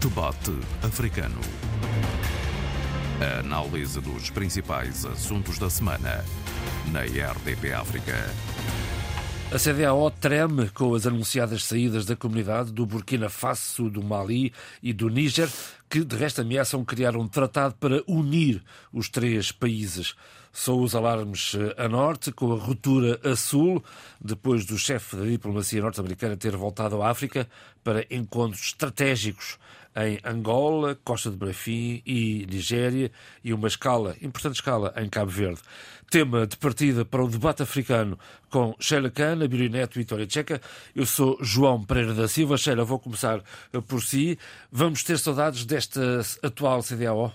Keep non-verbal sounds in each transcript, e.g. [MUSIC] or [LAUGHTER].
Debate Africano. A análise dos principais assuntos da semana na RDP África. A CDAO treme com as anunciadas saídas da comunidade do Burkina Faso, do Mali e do Níger, que de resto ameaçam criar um tratado para unir os três países. São os alarmes a norte, com a ruptura a sul, depois do chefe da diplomacia norte-americana ter voltado à África para encontros estratégicos em Angola, Costa de Marfim e Nigéria e uma escala, importante escala, em Cabo Verde. Tema de partida para o debate africano com Sheila Cana, Neto e Vitória Tcheca. Eu sou João Pereira da Silva. Sheila, vou começar por si. Vamos ter saudades desta atual CDAO?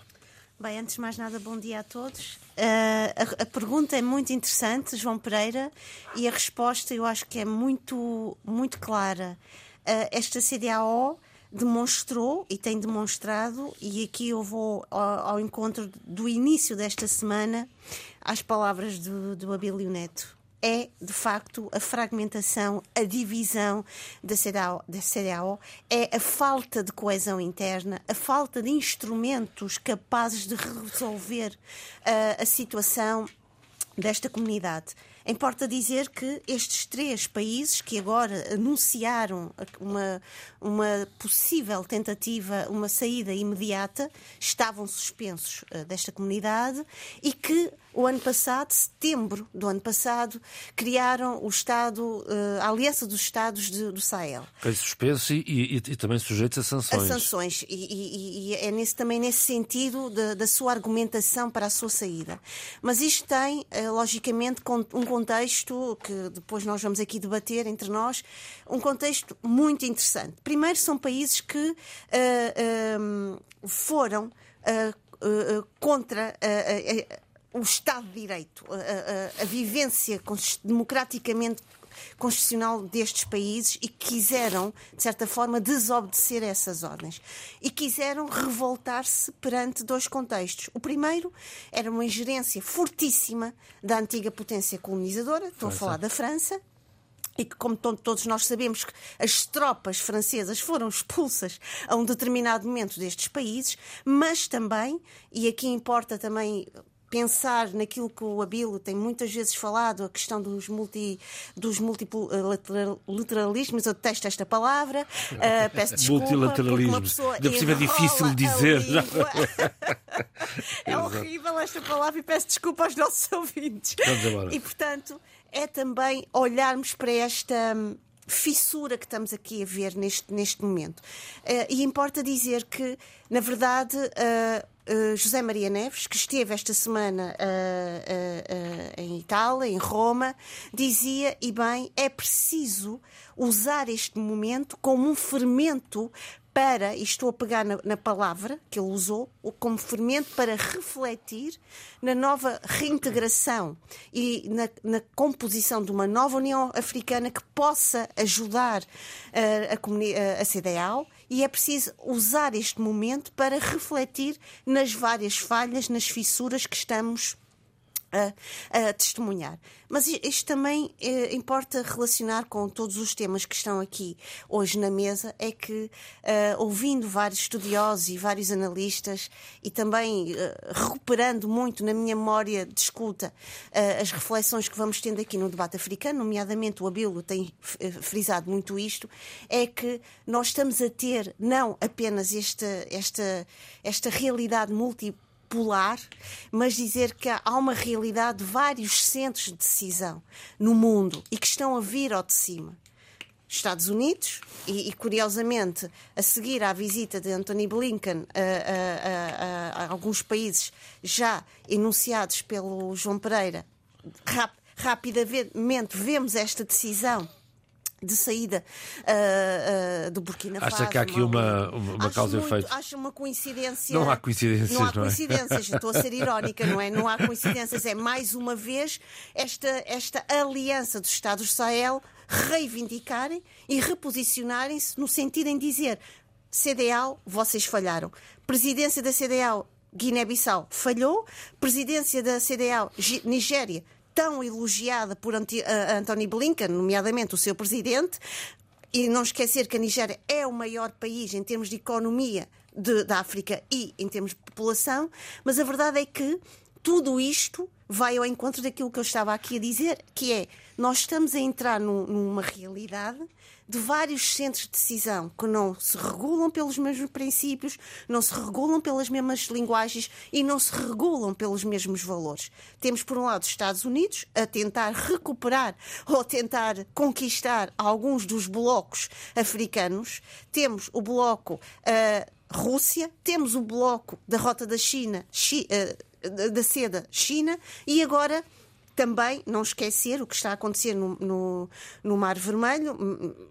Bem, antes de mais nada, bom dia a todos. Uh, a, a, pergunta é muito interessante, João Pereira, e a resposta eu acho que é muito, muito clara. Uh, esta CDAO demonstrou e tem demonstrado, e aqui eu vou ao, ao encontro do início desta semana, às palavras do, do Abílio Neto. É, de facto, a fragmentação, a divisão da CDAO, da CDAO, é a falta de coesão interna, a falta de instrumentos capazes de resolver uh, a situação desta comunidade. Importa dizer que estes três países que agora anunciaram uma, uma possível tentativa, uma saída imediata, estavam suspensos uh, desta comunidade e que o ano passado, setembro do ano passado, criaram o Estado, uh, a Aliança dos Estados de, do Sahel. É suspenso e, e, e, também sujeitos a sanções. A sanções. E, e é nesse, também nesse sentido de, da sua argumentação para a sua saída. Mas isto tem, uh, logicamente, um contexto que depois nós vamos aqui debater entre nós, um contexto muito interessante. Primeiro, são países que uh, uh, foram uh, contra o Estado de Direito, a, a, a vivência democraticamente constitucional destes países e quiseram, de certa forma, desobedecer a essas ordens. E quiseram revoltar-se perante dois contextos. O primeiro era uma ingerência fortíssima da antiga potência colonizadora, estou França. a falar da França, e que, como todos nós sabemos, as tropas francesas foram expulsas a um determinado momento destes países, mas também, e aqui importa também pensar naquilo que o Abilo tem muitas vezes falado, a questão dos, multi, dos multilateralismos, eu detesto esta palavra, uh, [LAUGHS] peço desculpa. Multilateralismo, de por cima é difícil dizer. [LAUGHS] é horrível esta palavra e peço desculpa aos nossos [LAUGHS] ouvintes. E, portanto, é também olharmos para esta hum, fissura que estamos aqui a ver neste, neste momento. Uh, e importa dizer que, na verdade, uh, uh, José Maria Neves, que esteve esta semana em Itália, em Roma, dizia, e bem, é preciso usar este momento como um fermento para, e estou a pegar na, na, palavra que ele usou, como fermento para refletir na nova reintegração e na, na composição de uma nova União Africana que possa ajudar uh, a, a CDAO e é preciso usar este momento para refletir nas várias falhas, nas fissuras que estamos a, a testemunhar. Mas isto também eh, importa relacionar com todos os temas que estão aqui hoje na mesa, é que, uh, ouvindo vários estudiosos e vários analistas, e também uh, recuperando muito na minha memória de escuta as reflexões que vamos tendo aqui no debate africano, nomeadamente o Abilo tem frisado muito isto, é que nós estamos a ter não apenas esta, esta, esta realidade múltipla mas dizer que há uma realidade de vários centros de decisão no mundo e que estão a vir ao de cima. Estados Unidos, e, e, curiosamente, a seguir à visita de Anthony Blinken a, a, a, a alguns países já enunciados pelo João Pereira, rap, rapidamente vemos esta decisão de saída uh, uh, do Burkina Faso. Acha que há aqui uma, uma, uma causa e efeito? Acho uma coincidência. Não há coincidências, não há não é? coincidências. É? Estou a ser irónica, não é? Não há coincidências. É mais uma vez esta, esta aliança dos Estados Sahel reivindicarem e reposicionarem-se no sentido em dizer CDAO, vocês falharam. Presidência da CDAO, Guiné-Bissau, falhou. Presidência da CDAO, Nigéria, tão elogiada por Anthony Blinken, nomeadamente o seu presidente, e não esquecer que a Nigéria é o maior país em termos de economia de, da África e em termos de população, mas a verdade é que tudo isto vai ao encontro daquilo que eu estava aqui a dizer, que é nós estamos a entrar numa realidade de vários centros de decisão que não se regulam pelos mesmos princípios, não se regulam pelas mesmas linguagens e não se regulam pelos mesmos valores. Temos, por um lado, os Estados Unidos a tentar recuperar ou tentar conquistar alguns dos blocos africanos. Temos o bloco uh, Rússia, temos o bloco da Rota da China, uh, da seda China e agora também não esquecer o que está a acontecer no, no, no Mar Vermelho,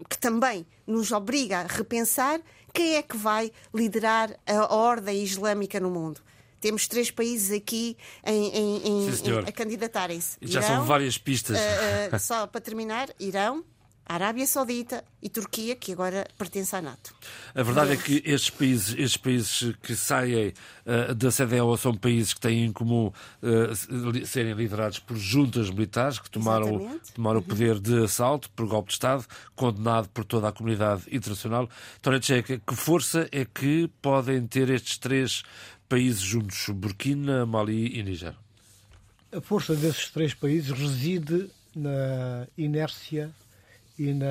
que também nos obriga a repensar quem é que vai liderar a ordem islâmica no mundo. Temos três países aqui em, em, em, a candidatarem-se. Já Irão, são várias pistas. Uh, uh, [LAUGHS] só para terminar, Irão, Arábia Saudita e Turquia, que agora pertence à NATO. A verdade é que estes países, estes países que saem uh, da CDAO são países que têm em comum uh, serem liderados por juntas militares que tomaram, tomaram uhum. o poder de assalto por golpe de Estado, condenado por toda a comunidade internacional. Tória Tcheca, que força é que podem ter estes três países juntos, Burkina, Mali e Níger? A força desses três países reside na inércia e, na,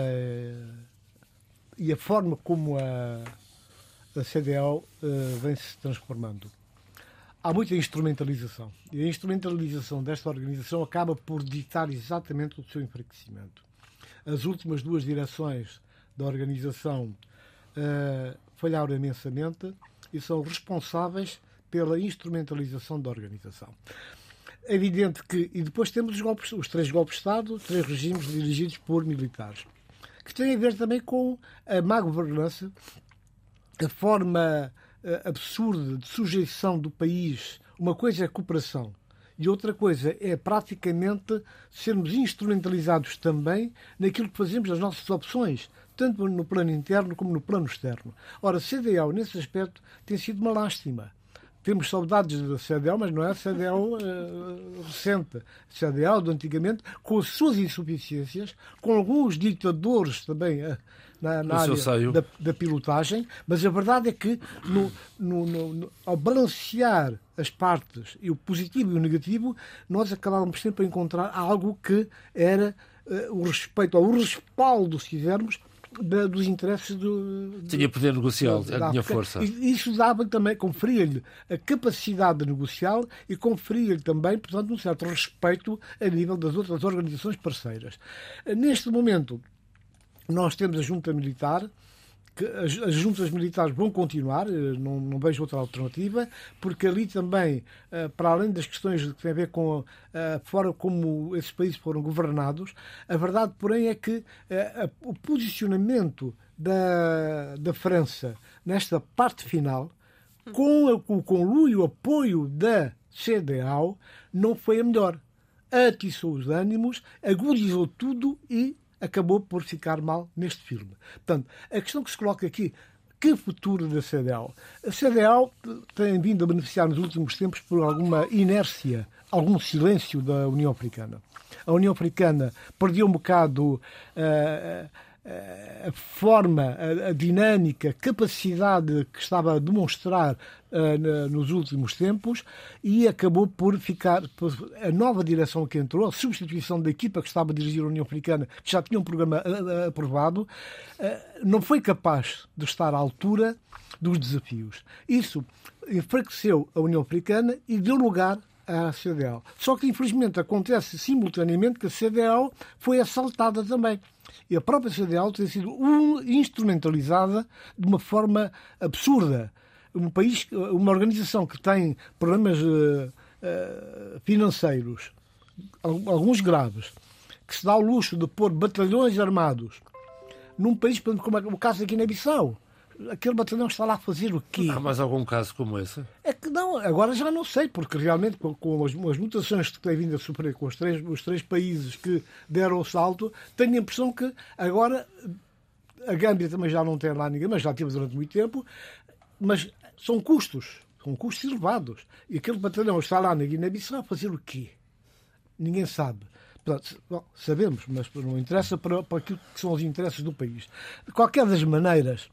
e a forma como a, a CDAO uh, eh, vem se transformando. Há muita instrumentalização. E a instrumentalização desta organização acaba por ditar exatamente o seu enfraquecimento. As últimas duas direções da organização uh, falharam imensamente e são responsáveis pela instrumentalização da organização. É evidente que. E depois temos os, golpes, os três golpes de Estado, três regimes dirigidos por militares, que têm a ver também com a má governança, a forma uh, absurda de sujeição do país. Uma coisa é cooperação e outra coisa é praticamente sermos instrumentalizados também naquilo que fazemos nas nossas opções, tanto no plano interno como no plano externo. Ora, CDAO, nesse aspecto, tem sido uma lástima temos saudades da CDL, mas não é a CDL uh, recente. A CDL de antigamente, com as suas insuficiências, com alguns ditadores também uh, na, na área da, da, pilotagem, mas a verdade é que no, no, no, ao balancear as partes, e o positivo e o negativo, nós acabávamos sempre a encontrar algo que era uh, o respeito, ou o respaldo, se quisermos, da, dos interesses do. Tinha poder negocial, da, tinha força. Isso dava também, conferia-lhe a capacidade de negociar e conferia-lhe também, portanto, um certo respeito a nível das outras organizações parceiras. Neste momento, nós temos a junta militar que as, as, juntas militares vão continuar, eh, não, não, vejo outra alternativa, porque ali também, eh, para além das questões que têm a ver com a forma como esses países foram governados, a verdade, porém, é que eh, o posicionamento da, da França nesta parte final, com o conluio o apoio da CDAO, não foi a melhor. Atiçou os ânimos, agudizou tudo e acabou por ficar mal neste filme. Portanto, a questão que se coloca aqui, que futuro da CDL? A CDL tem vindo a beneficiar nos últimos tempos por alguma inércia, algum silêncio da União Africana. A União Africana perdeu um bocado uh, a forma, a, a, dinâmica, a capacidade que estava a demonstrar uh, nos últimos tempos e acabou por ficar por, a nova direção que entrou, a substituição da equipa que estava a dirigir a União Africana, que já tinha um programa uh, aprovado, uh, não foi capaz de estar à altura dos desafios. Isso enfraqueceu a União Africana e deu lugar à CDL. Só que, infelizmente, acontece simultaneamente que a CDL foi assaltada também. E a própria CDL tem sido instrumentalizada de uma forma absurda. Um país, uma organização que tem problemas uh, uh, financeiros, alguns graves, que se dá ao luxo de pôr batalhões armados num país como é o caso da Guiné-Bissau, aquele batalhão está lá a fazer o quê? Há mais algum caso como esse? É que não, agora já não sei, porque realmente com, com as, as, mutações que tem vindo a sofrer com os três, os três países que deram o salto, tenho a impressão que agora a Gâmbia também já não tem lá ninguém, mas já tive durante muito tempo, mas são custos, são custos elevados. E aquele batalhão está lá na Guiné-Bissau a fazer o quê? Ninguém sabe. bom, sabemos, mas não interessa para, para aquilo que são os interesses do país. De qualquer das maneiras,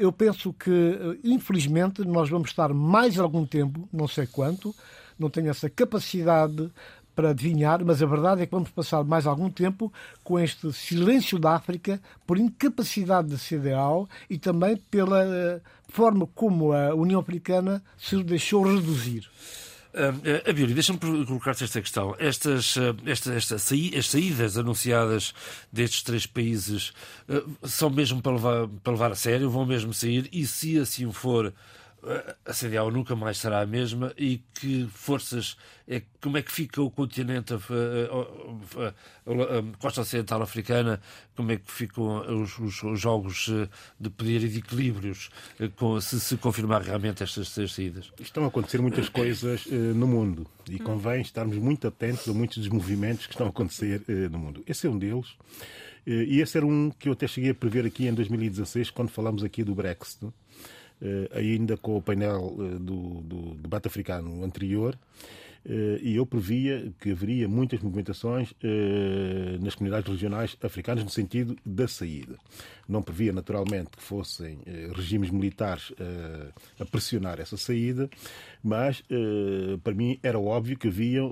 eu penso que, eh, infelizmente, nós vamos estar mais algum tempo, não sei quanto, não tenho essa capacidade para adivinhar, mas a verdade é que vamos passar mais algum tempo com este silêncio da África por incapacidade da CDAO e também pela eh, forma como a União Africana se deixou reduzir. Uh, Abílio, deixa-me colocar-te esta questão. Estas, uh, esta, esta saí, as saídas anunciadas destes três países uh, são mesmo para levar, para levar a sério? Vão mesmo sair? E se assim for, a CDAO nunca mais será a mesma e que forças, é, como é que fica o continente, a, a, a, a costa ocidental africana, como é que ficam os, os, os jogos eh, de poder e de equilíbrios eh, com, se se confirmar realmente estas seis saídas? Estão a acontecer muitas coisas uh, no mundo e convém estarmos muito atentos a muitos dos movimentos que estão a acontecer uh, no mundo. Esse é um deles. E esse era um que eu até cheguei a prever aqui em 2016, quando falamos aqui do Brexit. Eh, ainda com o painel eh, do, do debate africano anterior, eh, e eu previa que haveria muitas movimentações nas comunidades regionais africanas no sentido da saída. Não previa, naturalmente, que fossem regimes militares a pressionar essa saída, mas para mim era óbvio que havia,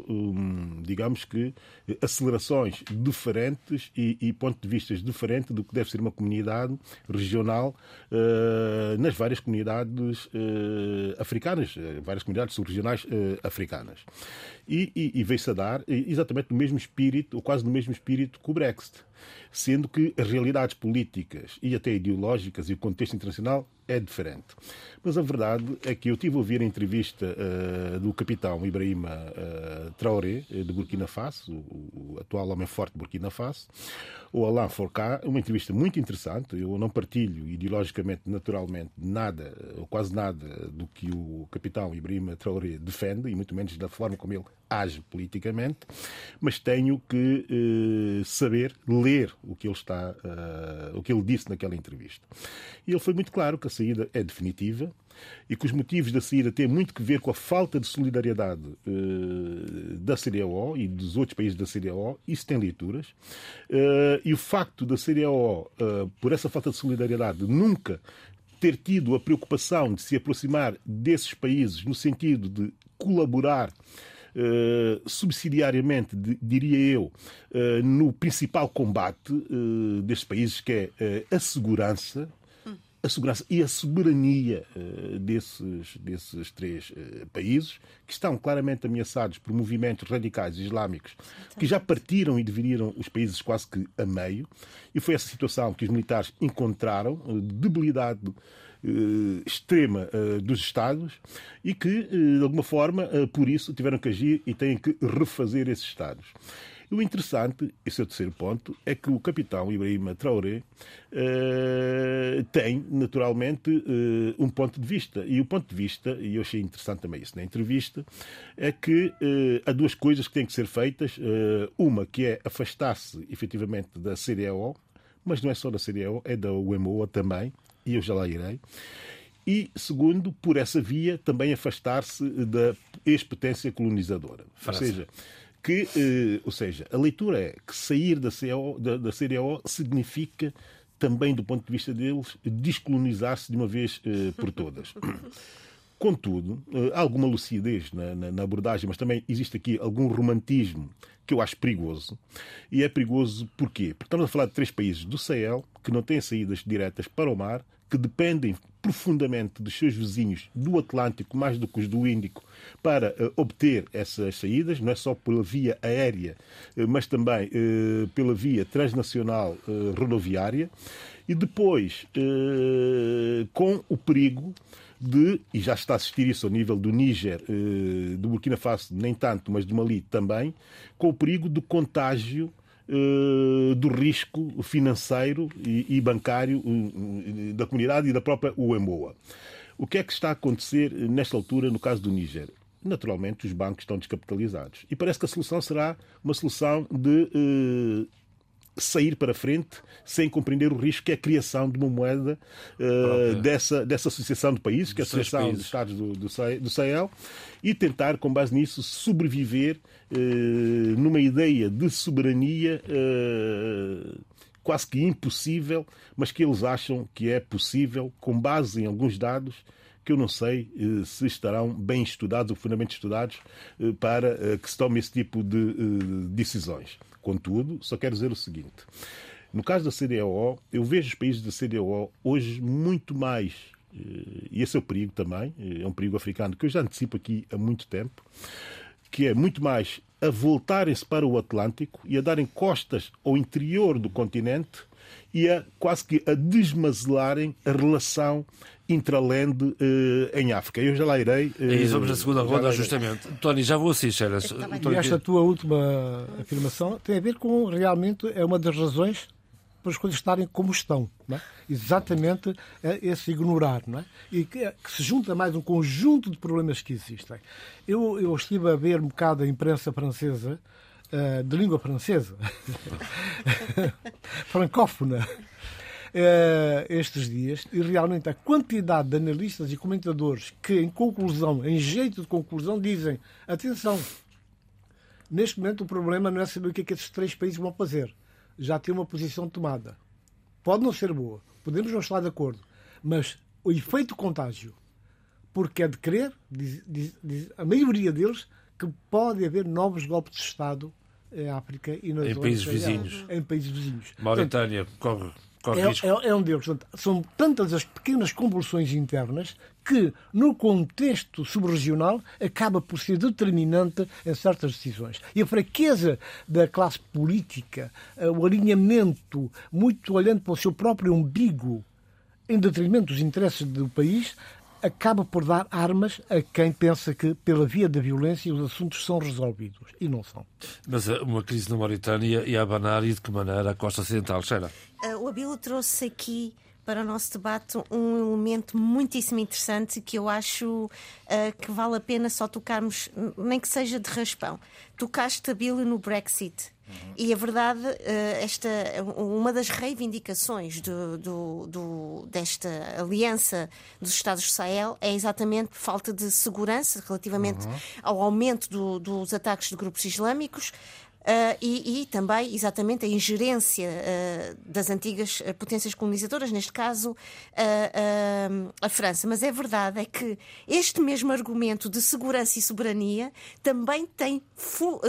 digamos que, acelerações diferentes e, e pontos de vista diferentes do que deve ser uma comunidade regional nas várias comunidades africanas, várias comunidades subregionais africanas e, e, e veio-se a dar exatamente no mesmo espírito, ou quase no mesmo espírito que o Brexit. Sendo que as realidades políticas e até ideológicas e o contexto internacional é diferente. Mas a verdade é que eu tive a ouvir a entrevista uh, do capitão Ibrahima uh, Traoré, eh, de Burkina Faso, o, o, atual homem forte de Burkina Faso, o Alain Fourcade, uma entrevista muito interessante. Eu não partilho ideologicamente, naturalmente, nada, ou quase nada, do que o capitão Ibrahima Traoré defende, e muito menos da forma como ele age politicamente, mas tenho que uh, saber ler o que ele está, uh, o que ele disse naquela entrevista. E ele foi muito claro que a saída é definitiva e que os motivos da saída têm muito que ver com a falta de solidariedade uh, da CDAO e dos outros países da CDAO. Isso tem leituras. e o facto da CDAO, por essa falta de solidariedade, nunca ter tido a preocupação de se aproximar desses países no sentido de colaborar Uh, subsidiariamente, diria eu, uh, no principal combate uh, destes países, que é a segurança, a segurança e a soberania desses, desses três países, que estão claramente ameaçados por movimentos radicais islâmicos que já partiram e dividiram os países quase que a meio. E foi essa situação que os militares encontraram, debilidade eh, extrema eh, dos Estados e que, eh, de alguma forma, por isso tiveram que agir e têm que refazer esses Estados. E o interessante, esse é o terceiro ponto, é que o capitão Ibrahim Traoré uh, tem, naturalmente, uh, um ponto de vista. E o ponto de vista, e eu achei interessante também isso na entrevista, é que uh, há duas coisas que têm que ser feitas. uma que é afastar-se, efetivamente, da CDAO, mas não é só da CDAO, é da UMOA também, e eu já lá irei. E, segundo, por essa via, também afastar-se da ex-potência colonizadora. França. Ou seja, que, eh, ou seja, a leitura é que sair da, CO, da, da CDO significa também, do ponto de vista deles, descolonizar-se de uma vez eh, por todas. [LAUGHS] Contudo, eh, alguma lucidez na, na, na, abordagem, mas também existe aqui algum romantismo que eu acho perigoso. E é perigoso porquê? Porque estamos a falar de três países do Sahel que não têm saídas diretas para o mar, que dependem profundamente dos seus vizinhos do Atlântico, mais do que os do Índico, para uh, obter essas saídas, não é só pela via aérea, uh, mas também uh, pela via transnacional rodoviária, e depois com o perigo de, e já está a assistir isso ao nível do Níger, do Burkina Faso, nem tanto, mas do Mali também, com o perigo de contágio eh, do risco financeiro e, bancário eh, da comunidade e da própria UEMOA. O que é que está a acontecer nesta altura no caso do Níger? Naturalmente, os bancos estão descapitalizados. E parece que a solução será uma solução de eh, sair para frente sem compreender o risco que é a criação de uma moeda uh, dessa, dessa associação de países, que é a Associação dos Estados do, do, do Sahel, e tentar, com base nisso, sobreviver uh, numa ideia de soberania uh, quase que impossível, mas que eles acham que é possível, com base em alguns dados que eu não sei se estarão bem estudados ou fundamentalmente estudados para que se tome esse tipo de decisões. Contudo, só quero dizer o seguinte: no caso da CDAO, eu vejo os países da CDAO hoje muito mais, eh, e esse é o perigo também, eh, é um perigo africano que eu já antecipo aqui há muito tempo, que é muito mais a voltarem-se para o Atlântico e a darem costas ao interior do continente e a quase que a desmazelarem a relação intraland uh, em África. Eu já lá irei. Uh, e vamos na segunda ronda, justamente. Tony, já vou assim, Xeras. E esta tua última afirmação tem a ver com realmente é uma das razões para as coisas estarem como estão. É? Exatamente esse ignorar. Não é? E que, que, se junta mais um conjunto de problemas que existem. Eu, eu estive a ver um bocado a imprensa francesa, uh, de língua francesa, [LAUGHS] francófona, uh, estes dias, e realmente a quantidade de analistas e comentadores que, em conclusão, em jeito de conclusão, dizem: atenção, neste momento o problema não é saber o que é que esses três países vão fazer. Já tem uma posição tomada. Pode não ser boa, podemos não estar de acordo, mas o efeito contágio, porque é de crer, diz, diz, diz, a maioria deles, que pode haver novos golpes de Estado em África e nas em países vizinhos. Em países vizinhos. Mauritânia corre é, é, é, um deles. São tantas as pequenas convulsões internas que, no contexto subregional, acaba por ser determinante em certas decisões. E a fraqueza da classe política, eh, o alinhamento muito olhando para o seu próprio umbigo, em detrimento dos interesses do país, acaba por dar armas a quem pensa que, pela via da violência, os assuntos são resolvidos. E não são. Mas eh, uma crise na Mauritânia e a abanar e de que maneira a costa ocidental, Sheila? Uh, o Abilo trouxe aqui para o nosso debate um elemento muitíssimo interessante que eu acho uh, que vale a pena só tocarmos, nem que seja de raspão. Tocaste, Abilo, no Brexit. Uhum. E a verdade, eh, esta, uma das reivindicações do, do, do, desta aliança dos Estados do Sahel é exatamente falta de segurança relativamente uhum. ao aumento do, dos ataques de grupos islâmicos, e, e, também, exatamente, a ingerência uh, das antigas uh, potências colonizadoras, neste caso a França. Mas é verdade é que este mesmo argumento de segurança e soberania também tem fu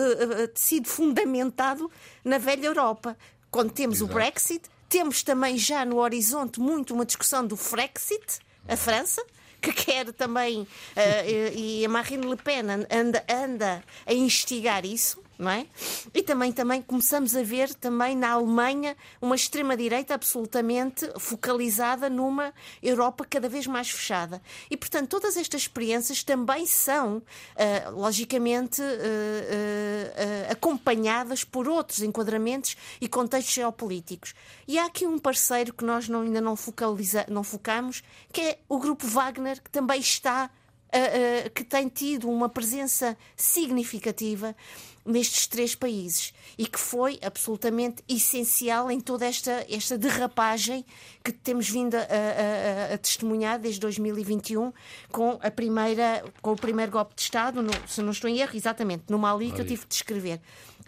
sido fundamentado na velha Europa. Quando temos Exato. o Brexit, temos também já no horizonte muito uma discussão do Frexit, a França que quer também, uh, e a Marine Le Pen anda, anda a instigar isso não é? E também, também começamos a ver também na Alemanha uma extrema-direita absolutamente focalizada numa Europa cada vez mais fechada. E, portanto, todas estas experiências também são, uh, logicamente, uh, uh, acompanhadas por outros enquadramentos e contextos geopolíticos. E há aqui um parceiro que nós não, ainda não, focaliza, não focamos, que é o Grupo Wagner, que também está Uh, uh, que tem tido uma presença significativa nestes três países e que foi absolutamente essencial em toda esta, esta derrapagem que temos vindo a, a, a, testemunhar desde 2021 com, a primeira, com o primeiro golpe de Estado, no, se não estou em erro, exatamente, no Mali, Mali. que eu tive de descrever.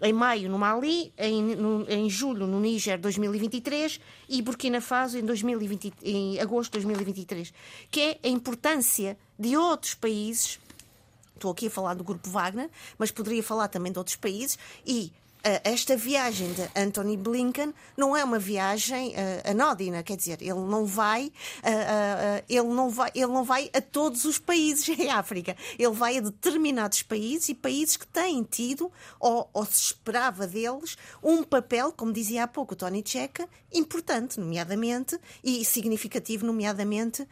Em maio no Mali, em, no, em julho no Níger 2023 e Burkina Faso em, 2020, em agosto de 2023, que é a importância de outros países. Estou aqui a falar do Grupo Wagner, mas poderia falar também de outros países e esta viagem de Anthony Blinken não é uma viagem uh, anódina, quer dizer, ele não vai, uh, uh, ele não vai, ele não vai a todos os países [LAUGHS] em África, ele vai a determinados países e países que têm tido ou, ou se esperava deles um papel, como dizia há pouco o Tony Checa, importante, nomeadamente e significativo, nomeadamente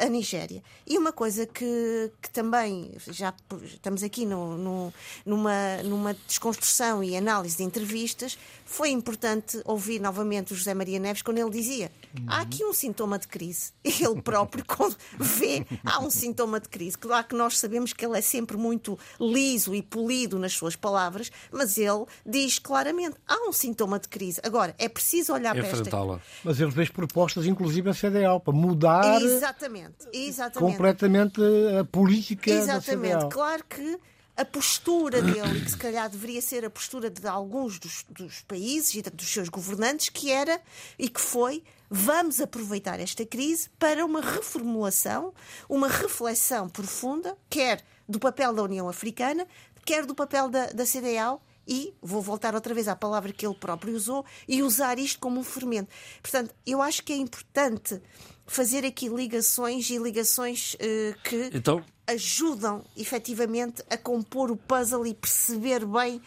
a Nigéria. E uma coisa que, que também já estamos aqui no, no, numa numa desconstrução e análise várias entrevistas, foi importante ouvir novamente o José Maria Neves quando ele dizia: há aqui um sintoma de crise. [LAUGHS] Ele próprio, quando vê, há um sintoma de crise. Claro que nós sabemos que ele é sempre muito liso e polido nas suas palavras, mas ele diz claramente: há um sintoma de crise. Agora, é preciso olhar para esta. Mas ele fez propostas, inclusive a CDAO, para mudar exatamente, exatamente. completamente a política exatamente. da CDAO. Claro que a postura dele, que se calhar deveria ser a postura de alguns dos, dos, países e dos seus governantes, que era e que foi: vamos aproveitar esta crise para uma reformulação, uma reflexão profunda, quer do papel da União Africana, quer do papel da, da CDAO. E vou voltar outra vez à palavra que ele próprio usou e usar isto como um fermento. Portanto, eu acho que é importante fazer aqui ligações e ligações uh, que então... ajudam efetivamente a compor o puzzle e perceber bem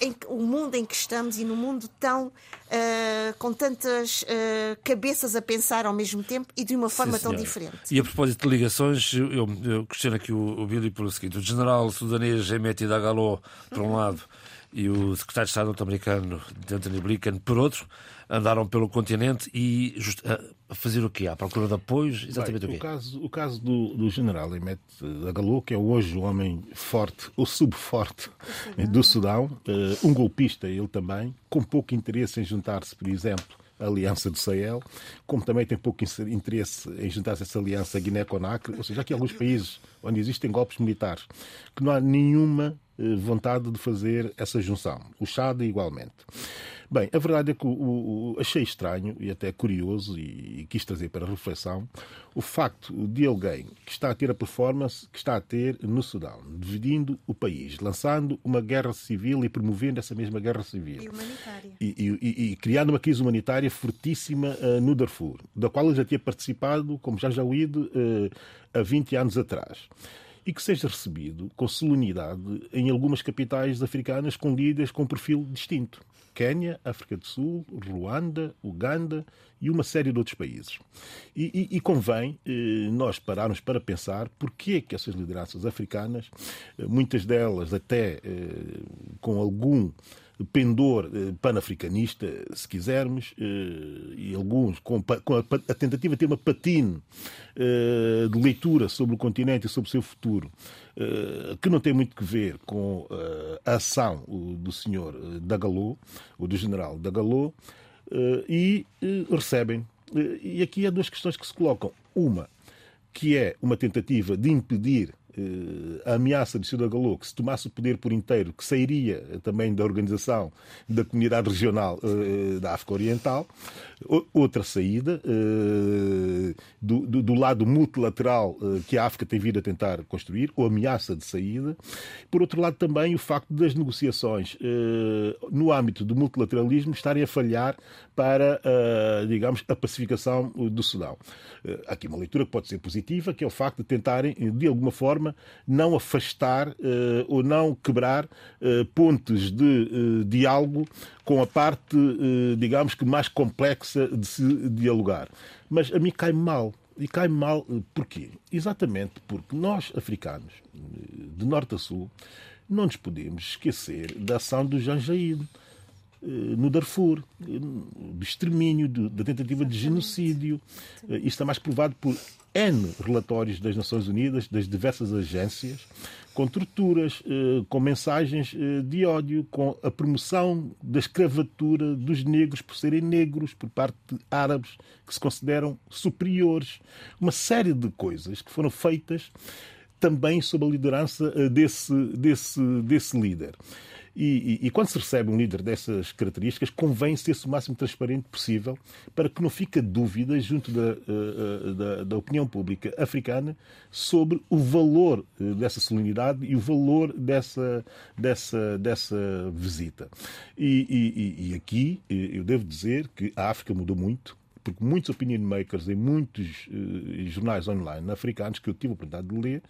em, o mundo em que estamos e no mundo tão uh, com tantas uh, cabeças a pensar ao mesmo tempo e de uma forma Sim, tão diferente. E a propósito de ligações, eu, eu questiono aqui o, o Billy pelo seguinte: o general sudanês Emeti Dagalo, por um lado, e o secretário de Estado norte-americano, Anthony Blinken, por outro, andaram pelo continente e just, a fazer o quê? À procura de apoios? Exatamente Bem, o quê? O caso, o caso do, do general Emet Agalou, que é hoje o homem forte, o subforte do Sudão, uh, um golpista ele também, com pouco interesse em juntar-se, por exemplo, à Aliança do Sahel, como também tem pouco interesse em juntar-se a essa aliança Guiné-Conakry, ou seja, há aqui alguns [LAUGHS] países onde existem golpes militares, que não há nenhuma uh, vontade de fazer essa junção. O Chad igualmente. Bem, a verdade é que o, o, achei estranho e até curioso e, e, quis trazer para reflexão o facto de alguém que está a ter a performance que está a ter no Sudão, dividindo o país, lançando uma guerra civil e promovendo essa mesma guerra civil. E humanitária. E, e, e criando uma crise humanitária fortíssima uh, no Darfur, da qual ele já tinha participado, como já já ouído, uh, há 20 anos atrás e que seja recebido com solenidade em algumas capitais africanas com líderes com um perfil distinto. Quênia, África do Sul, Ruanda, Uganda e uma série de outros países. E, e, e convém eh, nós pararmos para pensar porque que essas lideranças africanas, eh, muitas delas até eh, com algum pendor eh, panafricanista, se quisermos, eh, e alguns com, a, tentativa de ter uma patine eh, de leitura sobre o continente e sobre o seu futuro, que não tem muito que ver com a ação do senhor Dagalô, ou do general Dagalô, e recebem. E aqui há duas questões que se colocam. Uma, que é uma tentativa de impedir a ameaça de Cida Galô, que se tomasse o poder por inteiro, que sairia também da organização da comunidade regional eh, da África Oriental. Outra saída, eh, do, do, do lado multilateral que a África tem vindo a tentar construir, ou ameaça de saída. Por outro lado, também o facto das negociações no âmbito do multilateralismo estarem a falhar para, digamos, a pacificação do Sudão. Aqui uma leitura que pode ser positiva, que é o facto de tentarem, de alguma forma, não afastar ou não quebrar pontes de diálogo com a parte, digamos que mais complexa de se dialogar. Mas a mim cai mal. E cai mal porquê? Exatamente porque nós, africanos, de norte a sul, não nos podemos esquecer da ação do Janjaíde no Darfur, do extermínio, da tentativa de genocídio. Isto está mais provado por N relatórios das Nações Unidas, das diversas agências, com torturas, eh, com mensagens eh, de ódio, com a promoção da escravatura dos negros por serem negros, por parte de árabes que se consideram superiores. Uma série de coisas que foram feitas também sob a liderança eh, desse, desse, desse líder. E, e, e, quando se recebe um líder dessas características, convém ser-se o máximo transparente possível para que não fique dúvida junto da, eh, eh, da, da, opinião pública africana sobre o valor eh, dessa solenidade e o valor dessa, dessa, dessa visita. E, e aqui eu devo dizer que a África mudou muito porque muitos opinion makers em muitos uh, jornais online africanos que eu tive a oportunidade de ler,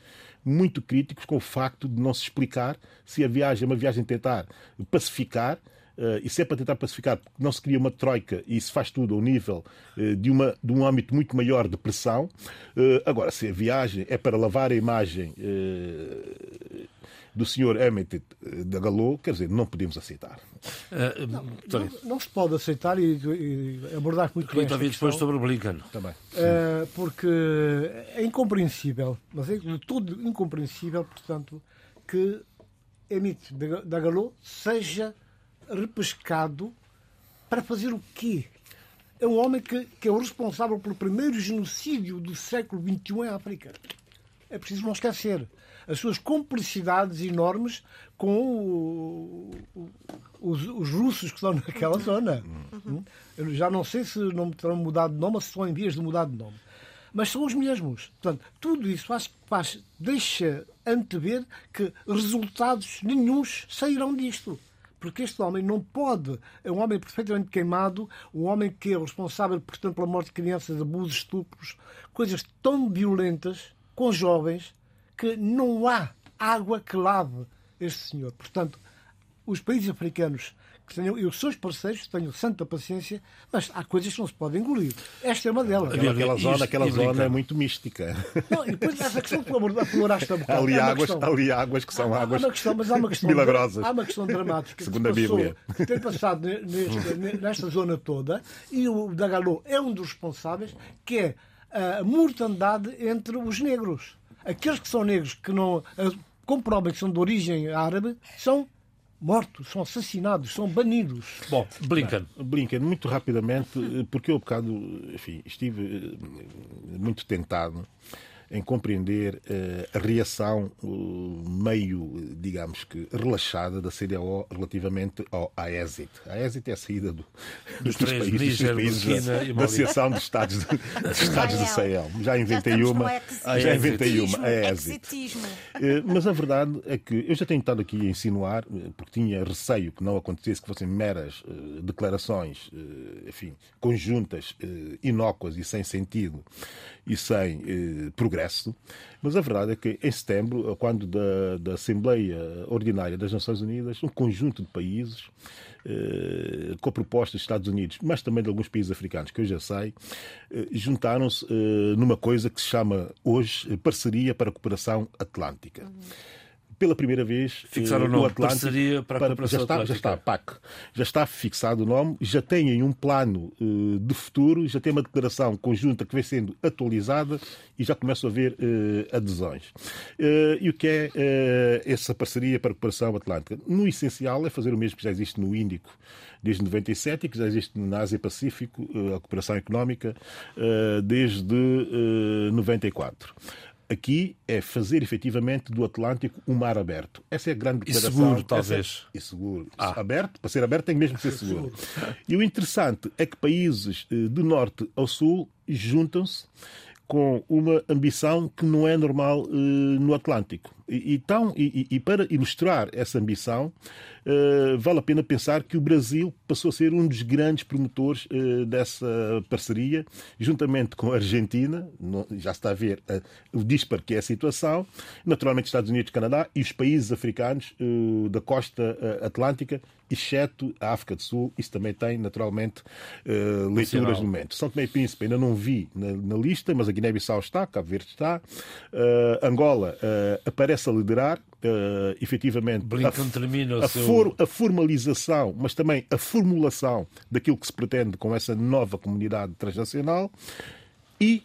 muito críticos com o facto de não se explicar se a viagem é uma viagem tentar pacificar. Uh, e se é para tentar pacificar, porque não se cria uma troika e se faz tudo ao nível uh, de, uma, de um âmbito muito maior de pressão. Uh, agora, se a viagem é para lavar a imagem do senhor Emmett Galo, quer dizer, não podemos aceitar. Uh, não, não, não, se pode aceitar e, e abordar muito bem. Queria depois sobre o Blinken. Também. Uh, porque é incompreensível, mas é de todo incompreensível, portanto, que Emmett Galo seja repescado para fazer o quê? É um homem que, que é o responsável pelo primeiro genocídio do século XXI em África. É preciso não esquecer as suas complicidades enormes com o, o, os, os, russos que estão naquela zona. Uhum. Eu já não sei se não terão mudado de nome ou se estão em vias de mudar de nome. Mas são os mesmos. Portanto, tudo isso faz, faz, deixa antever que resultados nenhums sairão disto porque este homem não pode, é um homem perfeitamente queimado, um homem que é responsável, portanto, pela morte de crianças, abusos, estupros, coisas tão violentas com jovens que não há água que lave este senhor. Portanto, os países africanos que tenham, e os seus parceiros tenham santa paciência, mas há coisas que não se podem engolir. Esta é uma delas. Aquela, aquela zona, aquela zona é muito mística. Não, e depois essa questão que afloraste um bocado. Ali, é águas, ali águas que são há, águas há questão, mas há uma questão, milagrosas. Há uma questão dramática. Segundo a Bíblia. Que tem passado neste, nesta zona toda, e o Dagalô é um dos responsáveis, que é a mortandade entre os negros. Aqueles que são negros, que não comprovem que são de origem árabe, são mortos, são assassinados, são banidos. Bom, Blinken. Blinken, muito rapidamente, porque eu, um bocado, enfim, estive eh, muito tentado em compreender uh, a reação uh, meio, digamos que, relaxada da CDAO relativamente ao AESIT. A AESIT é a saída do, dos, dos países, Níger, países da, da Associação dos Estados, de, dos Estados do Sahel. Já inventei já uma. Já inventei uma. AESIT. Uh, mas a verdade é que eu já tenho estado aqui a insinuar, porque tinha receio que não acontecesse, que fossem meras declarações, enfim, conjuntas, inócuas e sem sentido e sem progresso mas a verdade é que em setembro, quando da, da Assembleia Ordinária das Nações Unidas, um conjunto de países, eh, com propostas dos Estados Unidos, mas também de alguns países africanos, que eu já sei, eh, juntaram-se eh, numa coisa que se chama hoje Parceria para a Cooperação Atlântica. Uhum pela primeira vez fixaram o nome parceria para a cooperação já está, já está PAC. Já está fixado o nome já têm um plano uh, de futuro já tem uma declaração conjunta que vem sendo atualizada e já começam a haver uh, adesões. Uh, e o que é essa parceria para a cooperação atlântica? No essencial é fazer o mesmo que já existe no Índico desde 97 e que já existe na Ásia Pacífico a cooperação económica desde 94 aqui é fazer efetivamente do Atlântico um mar aberto. Essa é a grande declaração. E seguro, talvez. É, e seguro. Ah. Aberto, para ser aberto tem mesmo que ser [LAUGHS] seguro. E o interessante é que países eh, do norte ao sul juntam-se com uma ambição que não é normal uh, no Atlântico. E, então, e, e, para ilustrar essa ambição, uh, vale a pena pensar que o Brasil passou a ser um dos grandes promotores uh, dessa parceria, juntamente com a Argentina, no, já está a ver o dispar que é a situação, naturalmente Estados Unidos, Canadá e os países africanos da costa atlântica, exceto a África do Sul. Isso também tem, naturalmente, leituras no momento. São Tomé e Príncipe ainda não vi na, na lista, mas a Guiné-Bissau está, Cabo Verde está, Angola aparece começa a liderar uh, efetivamente a, a, for, a, formalização, mas também a formulação daquilo que se pretende com essa nova comunidade transnacional e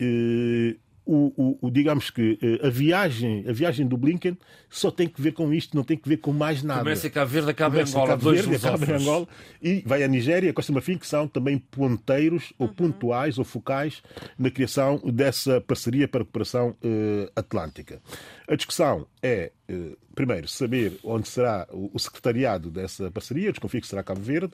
uh, o, o, o, digamos que uh, a viagem, a viagem do Blinken só tem que ver com isto, não tem que ver com mais nada. Começa a Verde, acaba em Angola, Cabo Verde, dois acaba em Angola e vai à Nigéria e a Costa Marfim, que são também ponteiros ou uhum. pontuais ou focais na criação dessa parceria para a cooperação uh, atlântica. A discussão é, eh, primeiro, saber onde será o secretariado dessa parceria. Desconfio que será Cabo Verde,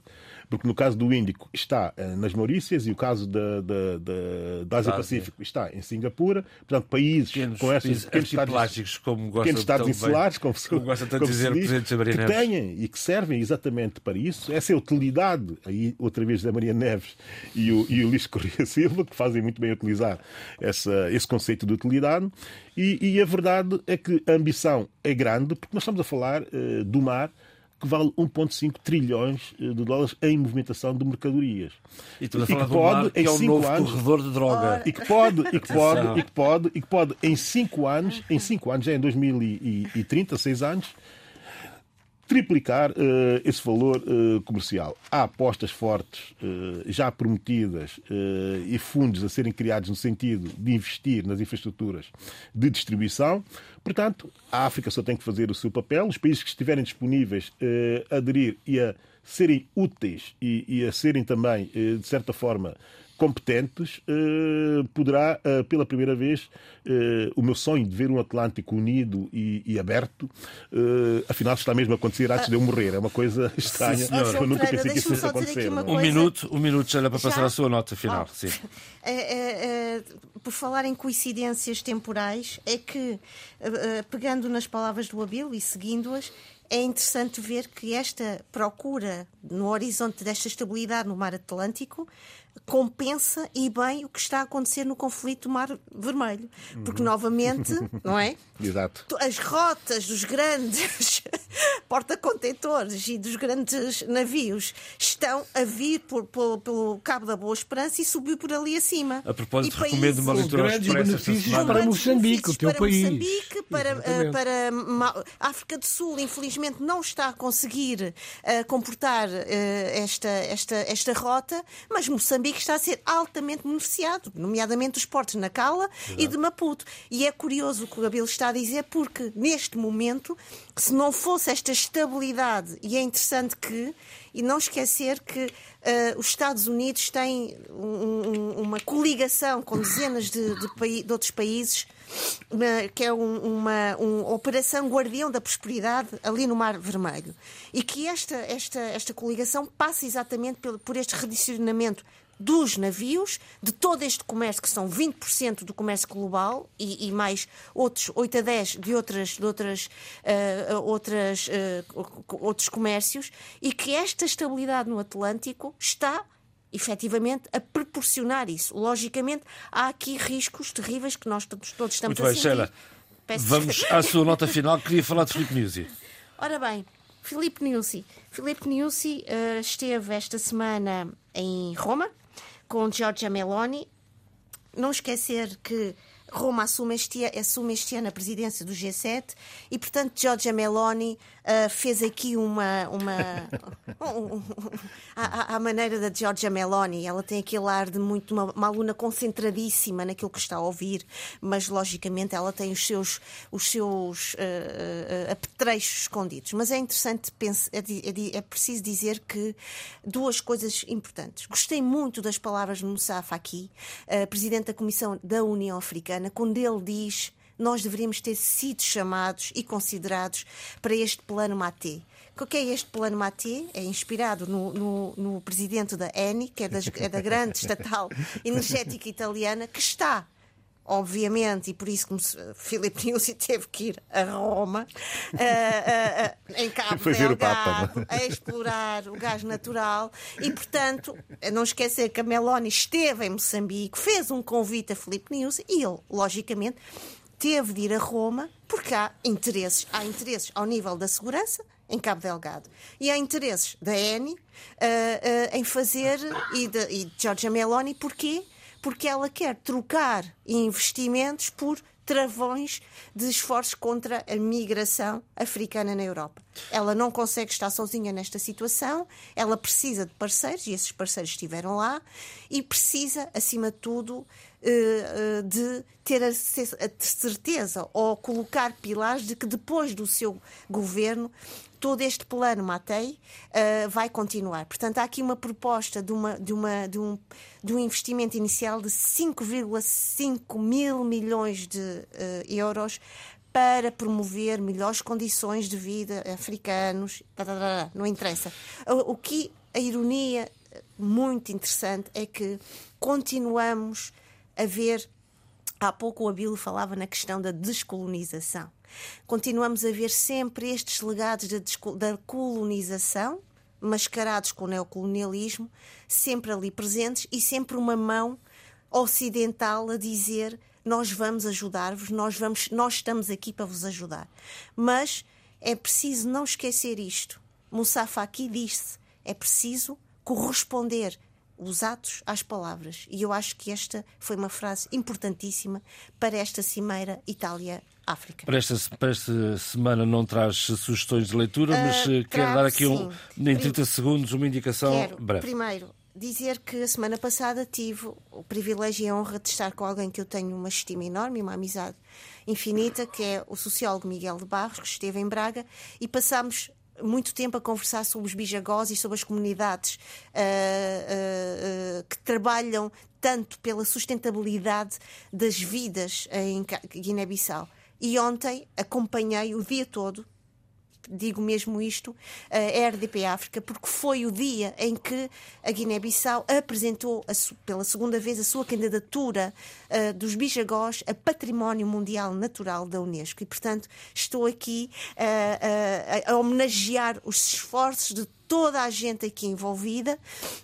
porque no caso do Índico está eh, nas Maurícias e o caso da, da, da, da Ásia Pacífico está em Singapura. Portanto, países pequenos, com esses pequenos estados, como gosta pequenos estados insulares, como, como gosta tanto de dizer o Presidente Maria que têm e que servem exatamente para isso. Essa é a utilidade, aí outra vez da Maria Neves e o, e o Luís Correia Silva, que fazem muito bem utilizar essa, esse conceito de utilidade. E, e, a verdade é que a ambição é grande, porque nós estamos a falar uh, do mar que vale 1,5 trilhões de dólares em movimentação de mercadorias. E, e que pode, em 5 é anos, corredor de droga. E que pode, e que pode, e que pode, e que pode em 5 anos, em 5 anos, já em 2030, 6 anos, triplicar uh, esse valor uh, comercial. Há apostas fortes uh, já prometidas e fundos a serem criados no sentido de investir nas infraestruturas de distribuição. Portanto, a África só tem que fazer o seu papel. Os países que estiverem disponíveis a aderir e a serem úteis e, e a serem também, de certa forma, competentes, eh, poderá, eh, pela primeira vez, eh, o meu sonho de ver um Atlântico unido e, e aberto, afinal está mesmo a acontecer antes de eu morrer. É uma coisa estranha. Sim, eu nunca pensei que isso fosse acontecer. Um minuto, um minuto já era para passar Já? a sua nota final. Oh. Sim. É, é, é, por falar em coincidências temporais, é que, pegando nas palavras do Abil e seguindo-as, é interessante ver que esta procura no horizonte desta estabilidade no mar Atlântico compensa e bem o que está a acontecer no conflito do Mar Vermelho. Porque, uhum. novamente, [LAUGHS] não é? Exato. As rotas dos grandes porta-contentores e dos grandes navios estão a vir por, por, pelo Cabo da Boa Esperança e subir por ali acima. A propósito, e recomendo uma leitura grandes benefícios para Moçambique, o teu para país. Moçambique, para, uh, para a África do Sul, infelizmente, não está a conseguir uh, comportar uh, esta, esta, esta rota, mas Moçambique está a ser altamente beneficiado, nomeadamente dos portos na Cala Exato. e de Maputo. E é curioso o que o Gabriel está a dizer, porque neste momento, se não fosse esta estabilidade, e é interessante que, e não esquecer que uh, os Estados Unidos têm um, um, uma coligação com dezenas de, de, de outros países que é um, uma, uma operação guardião da prosperidade ali no Mar Vermelho. E que esta, esta, esta coligação passa exatamente por, por este redicionamento dos navios, de todo este comércio, que são 20% do comércio global e, e, mais outros 8 a 10 de, outras, de outras, uh, outras, uh, outros comércios, e que esta estabilidade no Atlântico está efetivamente a proporcionar isso. Logicamente, há aqui riscos terríveis que nós todos, todos estamos Muito a bem, sentir. Sheila, vamos à sua nota final. Queria falar de Filipe Nuzzi. Ora bem, Filipe Nuzzi. Filipe Nuzzi uh, esteve esta semana em Roma, com Giorgia Meloni. Não esquecer que Roma assume este, assume este ano a presidência do G7 e, portanto, Giorgia Meloni uh, fez aqui uma. uma [LAUGHS] um, um, a, maneira da Giorgia Meloni, ela tem aquele ar de muito uma, uma, aluna concentradíssima naquilo que está a ouvir, mas logicamente ela tem os seus, os seus uh, uh, apetrechos escondidos. Mas é interessante, é, é, é, preciso dizer que duas coisas importantes. Gostei muito das palavras de Moussa Faki, presidente da Comissão da União Africana, quando ele diz nós deveríamos ter sido chamados e considerados para este plano Maté. O que é este plano Maté? É inspirado no, no, no presidente da Eni, que é, das, é da grande estatal [LAUGHS] energética italiana, que está obviamente, e por isso que Filipe [LAUGHS] Nuzzi teve que ir a Roma, uh, uh, em Cabo Delgado, é? a explorar o gás natural, e portanto, não esquecer que a Meloni esteve em Moçambique, fez um convite a Filipe Nuzzi, e ele, logicamente, teve de ir a Roma porque há interesses. Há interesses ao nível da segurança em Cabo Delgado e há interesses da ENI uh, uh, em fazer e de, e de Giorgia Meloni porquê? Porque ela quer trocar investimentos por travões de esforços contra a migração africana na Europa. Ela não consegue estar sozinha nesta situação, ela precisa de parceiros, e esses parceiros estiveram lá, e precisa, acima de tudo, de ter a certeza ou colocar pilares de que depois do seu governo todo este plano Matei uh, vai continuar. Portanto, há aqui uma proposta de, uma, de, uma, de, um, de um investimento inicial de 5,5 mil milhões de euros para promover melhores condições de vida africanos. Não interessa. O, o que a ironia muito interessante é que continuamos a ver. Há pouco o Abilo falava na questão da descolonização. Continuamos a ver sempre estes legados da, colonização, mascarados com o neocolonialismo, sempre ali presentes e sempre uma mão ocidental a dizer nós vamos ajudar-vos, nós, nós estamos aqui para vos ajudar. Mas é preciso não esquecer isto. Moussa Faki disse: é preciso corresponder os atos às palavras. E eu acho que esta foi uma frase importantíssima para esta cimeira Itália-África. Para esta, para esta semana não traz sugestões de leitura, mas uh, quero dar aqui um, em 30 segundos uma indicação quero, breve. Primeiro, dizer que a semana passada tive o privilégio e a honra de estar com alguém que eu tenho uma estima enorme, uma amizade infinita, que é o sociólogo Miguel de Barros, que esteve em Braga, e passámos muito tempo a conversar sobre os bijagós e sobre as comunidades uh, uh, uh, que trabalham tanto pela sustentabilidade das vidas em Guiné-Bissau. E ontem acompanhei o dia todo digo mesmo isto, a RDP África, porque foi o dia em que a Guiné-Bissau apresentou a, pela segunda vez a sua candidatura uh, dos bijagós a Património Mundial Natural da Unesco. E, portanto, estou aqui uh, uh, a homenagear os esforços de toda a gente aqui envolvida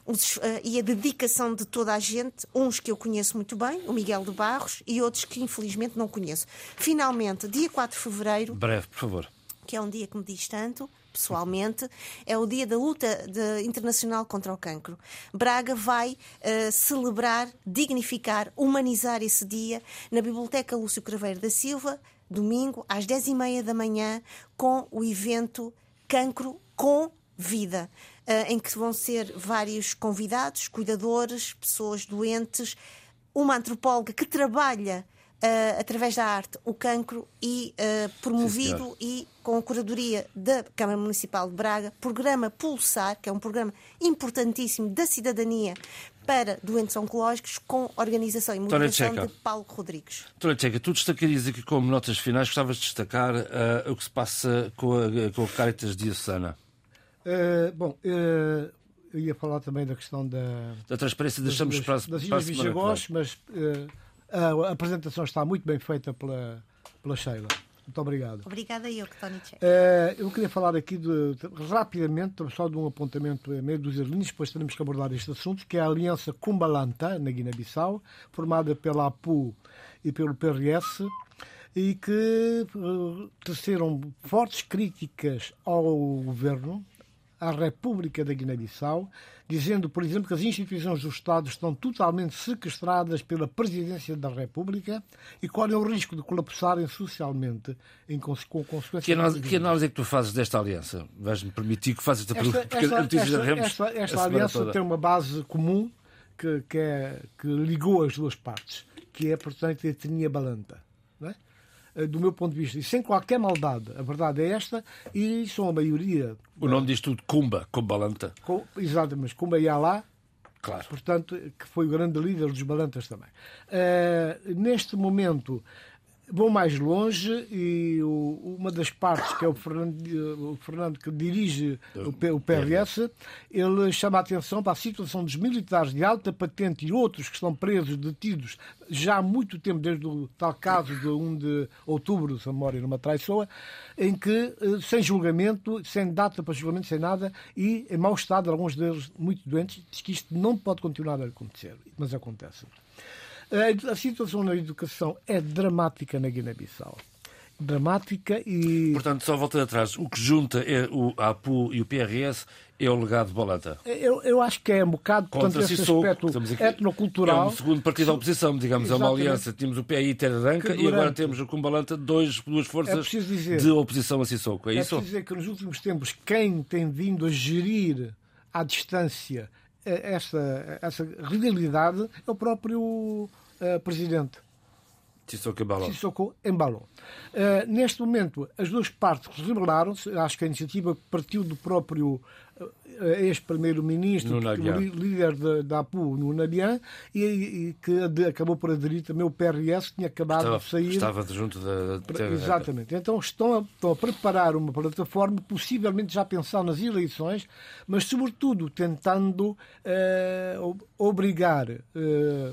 os, uh, e a dedicação de toda a gente, uns que eu conheço muito bem, o Miguel de Barros, e outros que infelizmente não conheço. Finalmente, dia 4 de fevereiro. Breve, por favor que é um dia que me diz tanto, pessoalmente, é o dia da luta de, internacional contra o cancro. Braga vai uh, celebrar, dignificar, humanizar esse dia na Biblioteca Lúcio Craveiro da Silva, domingo, às 10h30 da manhã, com o evento Cancro com Vida. Uh, em que vão ser vários convidados, cuidadores, pessoas doentes, uma antropóloga que trabalha uh, através da arte, o cancro e uh, promovido Sim, e com a curadoria da Câmara Municipal de Braga, programa Pulsar, que é um programa importantíssimo da cidadania para doentes oncológicos, com organização e moderação de Paulo Rodrigues. Doutora Tcheca, tu destacarias aqui como notas finais, gostavas de destacar uh, o que se passa com a, com a Caritas Diocesana? Uh, bom, uh, eu ia falar também da questão da... Da transparência, deixamos das, para, das, das para a semana. mas a apresentação está muito bem feita pela, pela Sheila. Muito obrigado. Obrigada eu, Tony Tchek. Uh, eu queria falar aqui de, rapidamente, só de um apontamento em meio dos linhas, depois teremos que abordar este assunto, que é a Aliança Cumbalanta, na Guiné-Bissau, formada pela APU e pelo PRS, e que uh, teceram fortes críticas ao governo, à República da Guiné-Bissau, dizendo, por exemplo, que as instituições do Estado estão totalmente sequestradas pela Presidência da República e correm o risco de colapsarem socialmente em, com consequências. Que análise, que análise é que tu fazes desta aliança? Vais-me permitir que faças esta pergunta? Porque esta, esta, esta, esta aliança toda. tem uma base comum que, que, é, que ligou as duas partes, que é, portanto, a etnia balanta. Não é? Eh, do meu ponto de vista, e sem qualquer maldade. A verdade é esta, e são a maioria. O nome diz tudo Cumba, Cumbalanta. Com, exatamente, mas Cumba Yalá, claro. portanto, que foi o grande líder dos Balantas também. Uh, neste momento, Vou mais longe e o, uma das partes, que é o Fernando, o Fernando que dirige o, o PRS, ele chama a atenção para a situação dos militares de alta patente e outros que estão presos, detidos já há muito tempo, desde o tal caso de 1 de outubro, se a memória numa traiçoa, em que, eh, sem julgamento, sem data para julgamento, sem nada, e em mau estado, alguns deles muito doentes, diz que isto não pode continuar a acontecer, mas acontece. A, situação na educação é dramática na Guiné-Bissau dramática e. Portanto, só volta atrás. O que junta é o APU e o PRS é o legado de Bolanta. Eu, eu acho que é um bocado portanto, esse aspecto etnocultural. É um segundo partido da oposição, digamos, Exatamente. é uma aliança. Tínhamos o PI Terranca durante... e agora temos o Cumbalanta, dois, duas forças é dizer, de oposição a Sissoko. É, é isso? É preciso dizer que nos últimos tempos quem tem vindo a gerir à distância essa, essa realidade é o próprio uh, presidente. Sissoko Embalon. Sissoko Embalon. Uh, neste momento, as duas partes rebelaram-se. Acho que a iniciativa partiu do próprio ex-primeiro-ministro, líder da, da APU no Nabian, e, e, que de, acabou por aderir também o PRS, que tinha acabado estava, de sair. Estava junto da. Exatamente. Então estão a, estão a preparar uma plataforma, possivelmente já pensar nas eleições, mas sobretudo tentando uh, obrigar uh,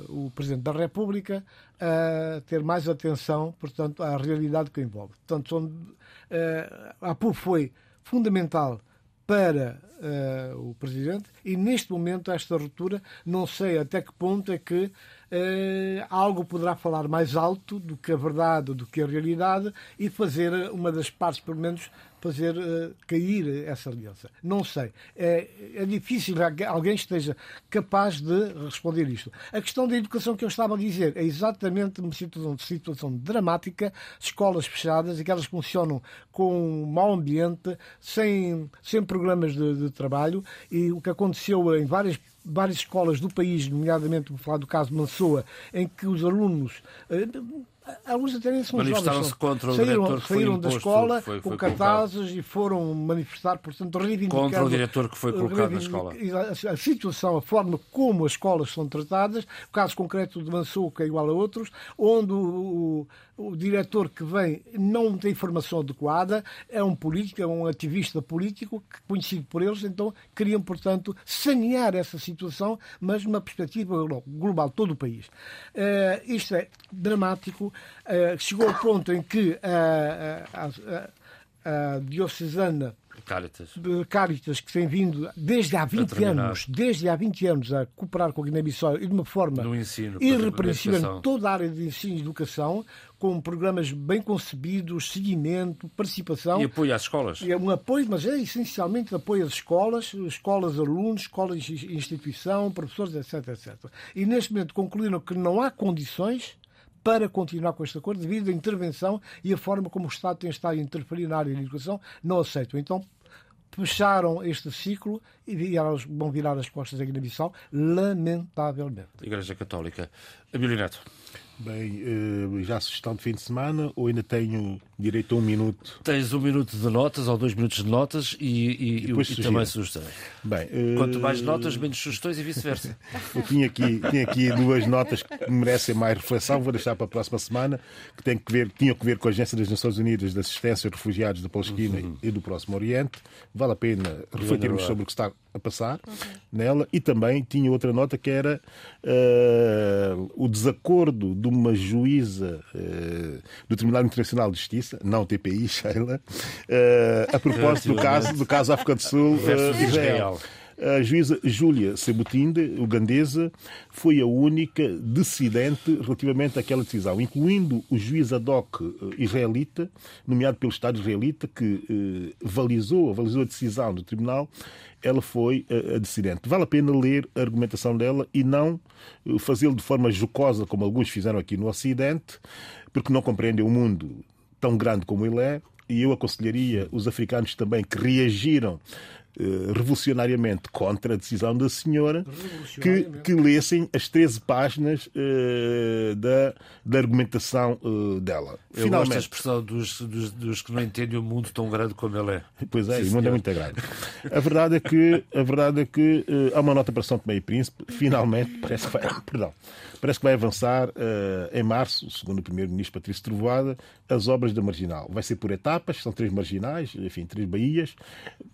o Presidente da República a ter mais atenção, portanto, à realidade que envolve. Portanto, são, uh, a APU foi fundamental para uh, o Presidente e neste momento esta ruptura não sei até que ponto é que uh, algo poderá falar mais alto do que a verdade, do que a realidade e fazer uma das partes pelo menos fazer uh, cair essa aliança. Não sei. É, é difícil alguém esteja capaz de responder isto. A questão da educação que eu estava a dizer é exatamente uma situação, situação dramática, escolas fechadas, aquelas que funcionam com um mau ambiente, sem, sem programas de, de trabalho, e o que aconteceu em várias várias escolas do país, nomeadamente, vou falar do caso de Mansoa, em que os alunos eh, alguns até nem são jovens. contra o saíram, diretor saíram da escola foi, foi com cartazes e foram manifestar, portanto, reivindicando... Contra o diretor que foi colocado na escola. A, situação, a forma como as escolas são tratadas, o caso concreto de Mansouca é igual a outros, onde o, o, o diretor que vem não tem formação adequada, é um político, é um ativista político, conhecido por eles, então queriam, portanto, sanear essa situação, mas numa perspectiva global, todo o país. Uh, isto é dramático, uh, chegou ao ponto em que a, a, a diocesana Caritas. Caritas, que tem vindo desde há 20 anos, desde há 20 anos a cooperar com a Guiné-Bissau e de uma forma ensino, irrepreensível em toda a área de ensino e educação, com programas bem concebidos, seguimento, participação. E apoio às escolas. É um apoio, mas é essencialmente apoio às escolas, escolas alunos, escolas instituição, professores, etc, etc. E neste momento concluíram que não há condições para continuar com este acordo devido à intervenção e a forma como o Estado tem estado a interferir na área da educação, não aceitam. Então, fecharam este ciclo e vão virar as costas à Guiné-Bissau, lamentavelmente. Igreja Católica. Abílio Neto. Bem, eh, já sugestão de fim de semana ou ainda tenho direito a um minuto? Tens um minuto de notas ou dois minutos de notas e, e, e, e também sugestões. Bem. Quanto mais notas, menos sugestões e vice-versa. [LAUGHS] Eu tinha aqui, tinha aqui duas notas que merecem mais reflexão, vou deixar para a próxima semana, que, tem que ver, tinham que ver com a Agência das Nações Unidas de Assistência aos Refugiados da Palestina uhum. e do Próximo Oriente. Vale a pena refletirmos sobre o que está a passar uhum. nela. E também tinha outra nota que era uh, o desacordo de uma juíza uh, do Tribunal Internacional de Justiça, não o TPI, [LAUGHS] Sheila, uh, a propósito do caso, do caso África do Sul uh, Israel. A juíza Júlia Sebutinde, ugandesa, foi a única decidente relativamente àquela decisão, incluindo o juiz ad hoc israelita, nomeado pelo Estado israelita, que eh, valizou, valizou a decisão do tribunal ela foi a, a dissidente. Vale a pena ler a argumentação dela e não eh, fazê-lo de forma jocosa, como alguns fizeram aqui no Ocidente, porque não compreendem o mundo tão grande como ele é. E eu aconselharia os africanos também que reagiram eh, revolucionariamente contra a decisão da senhora que, que lessem as 13 páginas uh, da, da argumentação uh, dela. Eu Finalmente, gosto da expressão dos, dos, dos, que não entendem o mundo tão grande como ele é. Pois é, Sim, o mundo é muito grande. A verdade é que, a verdade é que uh, há uma nota para São Tomé e Príncipe, finalmente, parece que vai, perdão, parece que vai avançar em março, segundo o Primeiro-Ministro Patrício Trovoada, as obras da Marginal. Vai ser por etapas, são três marginais, enfim, três baías,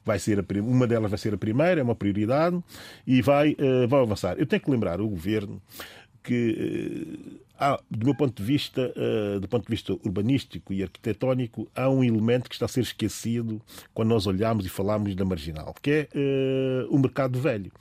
vai ser a uma delas vai ser a primeira, é uma prioridade e vai, uh, vai avançar. Eu tenho que lembrar o governo que uh, há, do meu ponto de vista, uh, do ponto de vista urbanístico e arquitetónico, há um elemento que está a ser esquecido quando nós olhamos e falamos da marginal, que é o mercado velho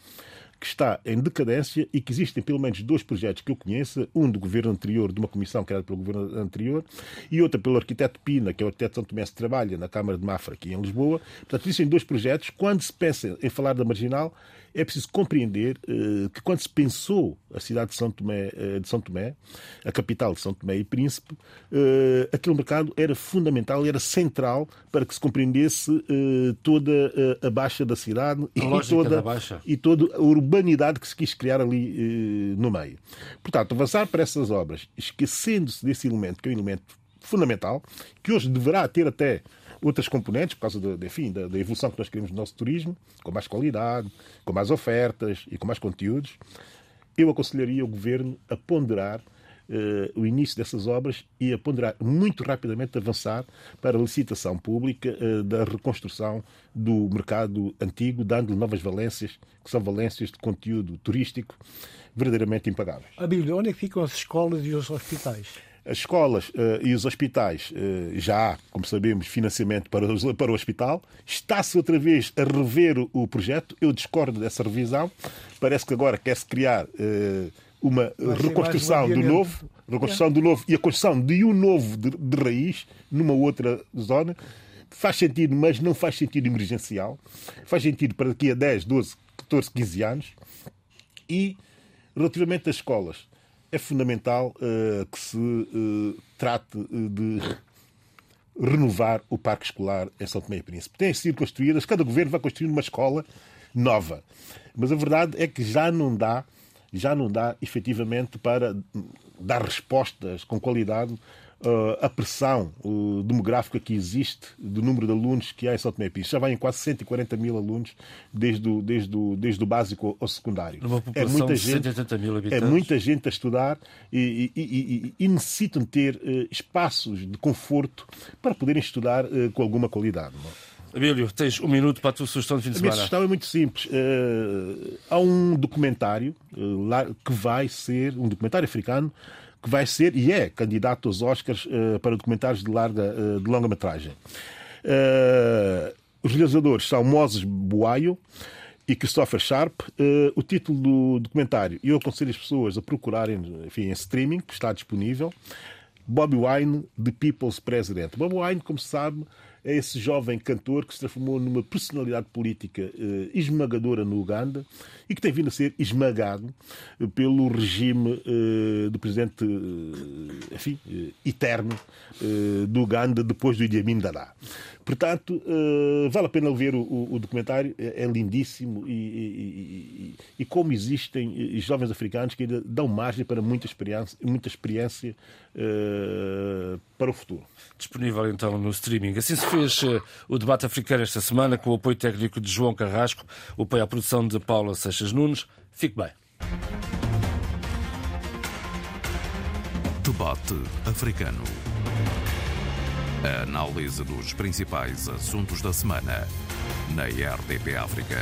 que está em decadência e que existem pelo menos dois projetos que eu conheça, um do governo anterior, de uma comissão criada pelo governo anterior, e outra pelo arquiteto Pina, que é o arquiteto São Tomé, que trabalha na Câmara de Mafra, aqui em Lisboa. Portanto, existem dois projetos. Quando se pensa em falar da marginal, é preciso compreender uh, que quando se pensou a cidade de São Tomé, uh, de São Tomé a capital de São Tomé e Príncipe, uh, aquele mercado era fundamental, era central para que se compreendesse toda a baixa da cidade e, toda, e toda a urbanidade que se quis criar ali no meio. Portanto, avançar para essas obras, esquecendo-se desse elemento, que é um elemento fundamental, que hoje deverá ter até outras componentes, por causa de, enfim, da, da, evolução que nós queremos no nosso turismo, com mais qualidade, com mais ofertas e com mais conteúdos, eu aconselharia o Governo a ponderar Uh, o início dessas obras e a ponderar muito rapidamente avançar para a licitação pública uh, da reconstrução do mercado antigo, dando-lhe novas valências, que são valências de conteúdo turístico verdadeiramente impagáveis. Abílio, onde é que ficam as escolas e os hospitais? As escolas uh, e os hospitais uh, já há, como sabemos, financiamento para, os, para o hospital. Está-se outra vez a rever o projeto. Eu discordo dessa revisão. Parece que agora quer-se criar uh, uma reconstrução do novo, reconstrução do novo e a construção de um novo de, de raiz numa outra zona faz sentido, mas não faz sentido emergencial. Faz sentido para daqui a 10, 12, 14, 15 anos. E, relativamente às escolas, é fundamental uh, que se uh, trate de renovar o parque escolar em São Tomé e Príncipe. Têm sido construídas, cada governo vai construir uma escola nova. Mas a verdade é que já não dá, já não dá efetivamente para dar respostas com qualidade uh, a pressão uh, demográfica que existe do número de alunos que há em São Tomé e Príncipe. Já vai em quase 140 mil alunos desde o, desde o, desde o básico ao secundário. é muita gente, mil habitantes. É muita gente a estudar e, e, e, e necessitam ter uh, espaços de conforto para poderem estudar uh, com alguma qualidade. É? Abílio, tens um minuto para a tua sugestão de fim de semana. A minha sugestão é muito simples. Uh, há um documentário uh, lá, que vai ser um documentário africano que vai ser e é candidato aos Oscars uh, para documentários de, larga, uh, de longa-metragem. Uh, os realizadores são Moses Buaio e Christopher Sharp. o título do documentário, eu aconselho as pessoas a procurarem enfim, em streaming, que está disponível, Bob Wine, The People's President. Bob Wine, como se sabe, é esse jovem cantor que se transformou numa personalidade política esmagadora no Uganda e que tem vindo a ser esmagado pelo regime eh, do presidente enfim, eterno do Uganda depois do Idi Amin Dada. Portanto, vale a pena ver o, o documentário, é, é lindíssimo e, e, e, e, como existem jovens africanos que ainda dão margem para muita experiência, muita experiência para o futuro. Disponível então no streaming. Assim se fez uh, o debate africano esta semana com o apoio técnico de João Carrasco, o apoio à produção de Paula Seixas Nunes. Fique bem. Debate africano. A análise dos principais assuntos da semana na RDP África.